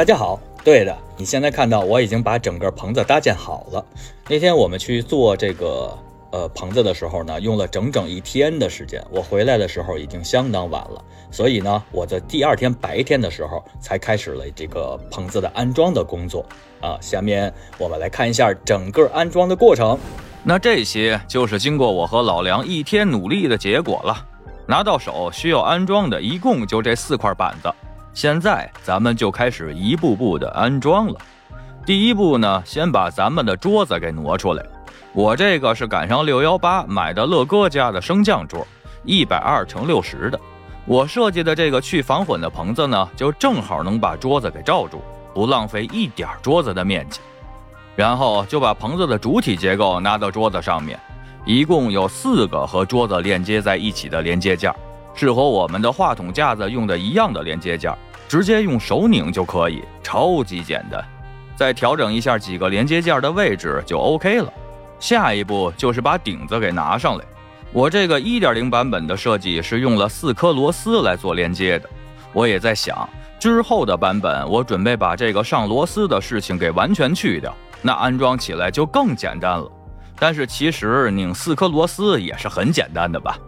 大家好，对的，你现在看到我已经把整个棚子搭建好了。那天我们去做这个呃棚子的时候呢，用了整整一天的时间。我回来的时候已经相当晚了，所以呢，我在第二天白天的时候才开始了这个棚子的安装的工作啊。下面我们来看一下整个安装的过程。那这些就是经过我和老梁一天努力的结果了。拿到手需要安装的一共就这四块板子。现在咱们就开始一步步的安装了。第一步呢，先把咱们的桌子给挪出来。我这个是赶上六幺八买的乐哥家的升降桌，一百二乘六十的。我设计的这个去防混的棚子呢，就正好能把桌子给罩住，不浪费一点桌子的面积。然后就把棚子的主体结构拿到桌子上面，一共有四个和桌子连接在一起的连接件。是和我们的话筒架子用的一样的连接件，直接用手拧就可以，超级简单。再调整一下几个连接件的位置就 OK 了。下一步就是把顶子给拿上来。我这个1.0版本的设计是用了四颗螺丝来做连接的。我也在想，之后的版本我准备把这个上螺丝的事情给完全去掉，那安装起来就更简单了。但是其实拧四颗螺丝也是很简单的吧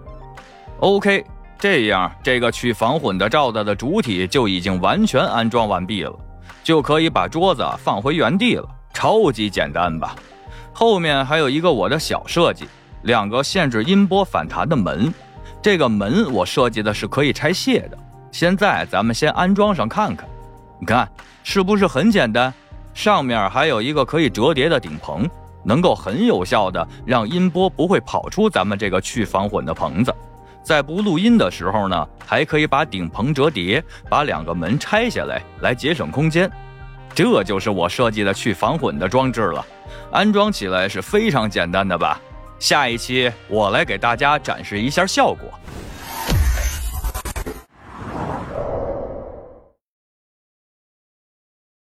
？OK。这样，这个去防混的罩子的主体就已经完全安装完毕了，就可以把桌子放回原地了，超级简单吧？后面还有一个我的小设计，两个限制音波反弹的门，这个门我设计的是可以拆卸的。现在咱们先安装上看看，你看是不是很简单？上面还有一个可以折叠的顶棚，能够很有效的让音波不会跑出咱们这个去防混的棚子。在不录音的时候呢，还可以把顶棚折叠，把两个门拆下来，来节省空间。这就是我设计的去防混的装置了，安装起来是非常简单的吧？下一期我来给大家展示一下效果。